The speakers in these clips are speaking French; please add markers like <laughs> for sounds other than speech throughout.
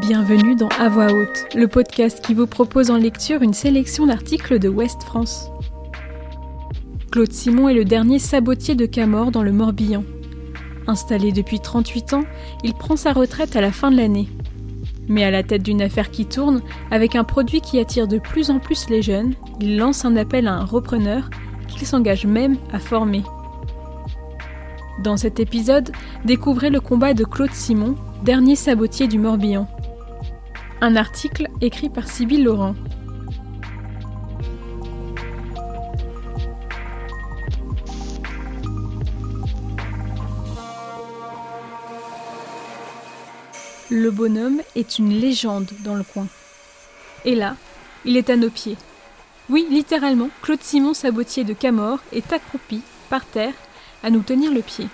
Bienvenue dans À voix haute, le podcast qui vous propose en lecture une sélection d'articles de Ouest France. Claude Simon est le dernier sabotier de Camor dans le Morbihan. Installé depuis 38 ans, il prend sa retraite à la fin de l'année. Mais à la tête d'une affaire qui tourne, avec un produit qui attire de plus en plus les jeunes, il lance un appel à un repreneur qu'il s'engage même à former. Dans cet épisode, découvrez le combat de Claude Simon, dernier sabotier du Morbihan. Un article écrit par Sybille Laurent. Le bonhomme est une légende dans le coin. Et là, il est à nos pieds. Oui, littéralement, Claude Simon Sabotier de Camor est accroupi, par terre, à nous tenir le pied.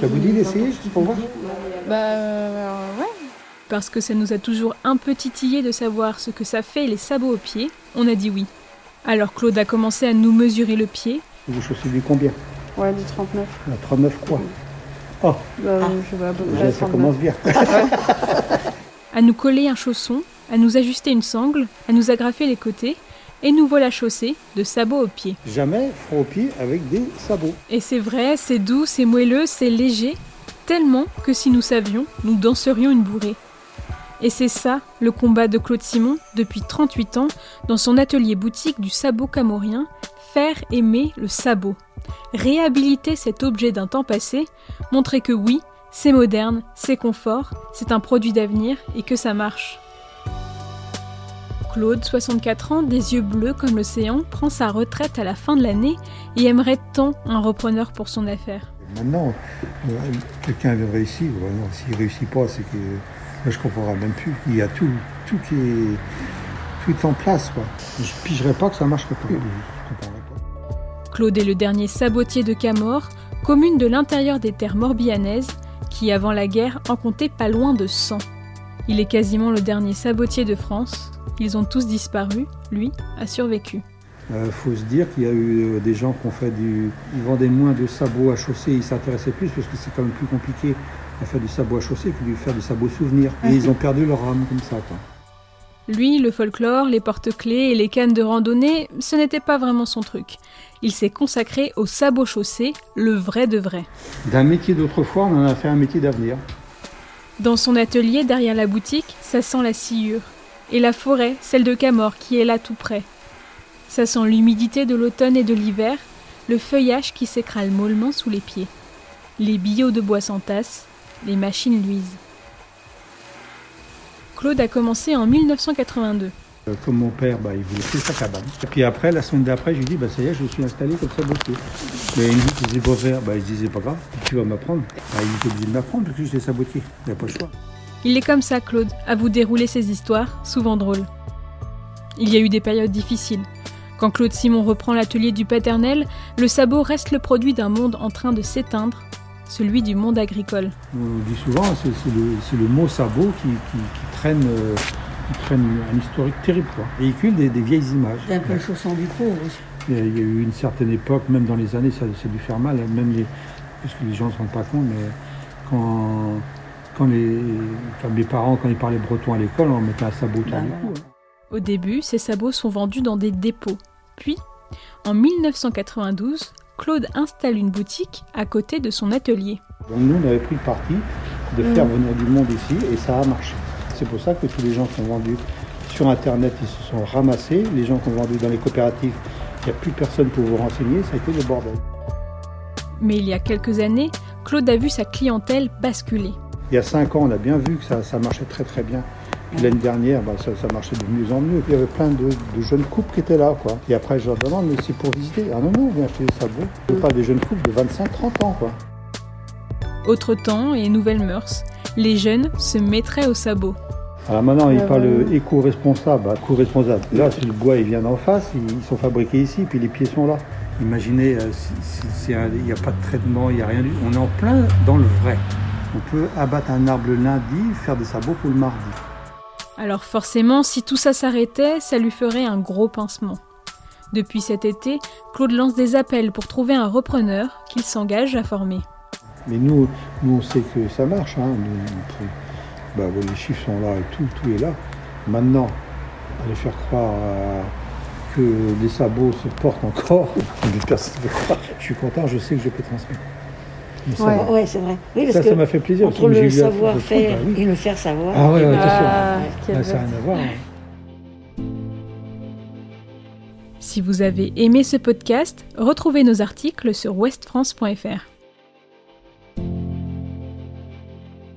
Ça vous dit d'essayer juste pour voir Bah euh, ouais. Parce que ça nous a toujours un peu titillé de savoir ce que ça fait les sabots aux pieds, on a dit oui. Alors Claude a commencé à nous mesurer le pied. Vous chaussez du combien? Ouais, du 39. Ah, 39 quoi? Oh, Bah, je à peu près déjà, ça 39. commence bien. <laughs> à nous coller un chausson, à nous ajuster une sangle, à nous agrafer les côtés, et nous voilà chaussés de sabots aux pieds. Jamais front au pied avec des sabots. Et c'est vrai, c'est doux, c'est moelleux, c'est léger, tellement que si nous savions, nous danserions une bourrée. Et c'est ça, le combat de Claude Simon, depuis 38 ans, dans son atelier boutique du sabot camorien, faire aimer le sabot. Réhabiliter cet objet d'un temps passé, montrer que oui, c'est moderne, c'est confort, c'est un produit d'avenir et que ça marche. Claude, 64 ans, des yeux bleus comme l'océan, prend sa retraite à la fin de l'année et aimerait tant un repreneur pour son affaire. Maintenant, euh, quelqu'un viendrait ici, s'il réussit pas, c'est que je comprendrai même plus. Il y a tout, tout qui est, tout est en place, quoi. Je pigerais pas que ça comprendrais pas. Claude est le dernier sabotier de Camor, commune de l'intérieur des terres morbihanaises, qui avant la guerre en comptait pas loin de 100. Il est quasiment le dernier sabotier de France. Ils ont tous disparu, lui a survécu. Euh, faut se dire qu'il y a eu euh, des gens qui ont fait du. Ils vendaient moins de sabots à chaussée, ils s'intéressaient plus parce que c'est quand même plus compliqué à faire du sabot à chaussée que de faire du sabot souvenir. Et ils ont perdu leur âme comme ça, quoi. Lui, le folklore, les porte-clés et les cannes de randonnée, ce n'était pas vraiment son truc. Il s'est consacré au sabot chaussé, le vrai de vrai. D'un métier d'autrefois, on en a fait un métier d'avenir. Dans son atelier derrière la boutique, ça sent la sciure. Et la forêt, celle de Camor, qui est là tout près. Ça sent l'humidité de l'automne et de l'hiver, le feuillage qui s'écrale mollement sous les pieds. Les billots de bois s'entassent, les machines luisent. Claude a commencé en 1982. Euh, Comme mon père, bah, il voulait faire sa cabane. Et puis après, la semaine d'après, je lui dis, bah, ça y est, je suis installé comme ça bosser. Mais il me dit qu'il faisait pas faire. Bah, je disais, pas grave, tu vas m'apprendre. Bah, il était obligé de m'apprendre parce que j'étais sabotier. Il n'y a pas le choix. Il est comme ça, Claude, à vous dérouler ses histoires, souvent drôles. Il y a eu des périodes difficiles. Quand Claude Simon reprend l'atelier du paternel, le sabot reste le produit d'un monde en train de s'éteindre, celui du monde agricole. On dit souvent, c'est le, mot sabot qui, qui- qui traîne, euh, qui traîne un historique terrible. Quoi. Véhicule des, des vieilles images. C'est un peu le chausson du pauvre aussi. Il y, a, eu une certaine époque, même dans les années, ça, ça a dû faire mal, hein, même les, parce que les gens ne se rendent pas compte, mais quand, quand, les, mes parents, quand ils parlaient breton à l'école, on mettait un sabot autour Bah, du cou. hein. Au début, ces sabots sont vendus dans des dépôts. Puis, en 1992, Claude installe une boutique à côté de son atelier. Donc nous, on avait pris le parti de faire venir du monde ici et ça a marché. C'est pour ça que tous les gens qui ont vendu sur Internet, ils se sont ramassés. Les gens qui ont vendu dans les coopératives, il n'y a plus personne pour vous renseigner. Ça a été le bordel. Mais il y a quelques années, Claude a vu sa clientèle basculer. Il y a cinq ans, on a bien vu que ça, ça marchait très très bien. L'année dernière, bah, ça, ça marchait de mieux en mieux. Puis il y avait plein de, de jeunes couples qui étaient là. Quoi. Et après, je leur demande, mais c'est pour visiter. Ah non, non, on vient acheter des sabots. C'est pas des jeunes couples de 25-30 ans. Quoi. Autre temps et nouvelles mœurs, les jeunes se mettraient au sabot. Alors maintenant, Euh, parlent ouais. éco-responsable. bah, éco-responsable. Là, si le bois il vient d'en face, ils sont fabriqués ici, puis les pieds sont là. Imaginez, euh, un- il n'y a pas de traitement, il n'y a rien du On est en plein dans le vrai. On peut abattre un arbre le lundi, faire des sabots pour le mardi. Alors forcément, si tout ça s'arrêtait, ça lui ferait un gros pincement. Depuis cet été, Claude lance des appels pour trouver un repreneur qu'il s'engage à former. Mais nous, nous, on sait que ça marche. Hein. Nous, bah, les chiffres sont là et tout, tout est là. Maintenant, aller faire croire que les sabots se portent encore, <laughs> je suis content, je sais que je peux transmettre. Ouais, ouais c'est vrai. Oui, parce ça, que ça m'a fait plaisir. Entre le savoir-faire bah et le faire savoir. Ah ouais, ouais, bah, bah, ça n'a rien à voir. Hein. Si vous avez aimé ce podcast, retrouvez nos articles sur westfrance.fr.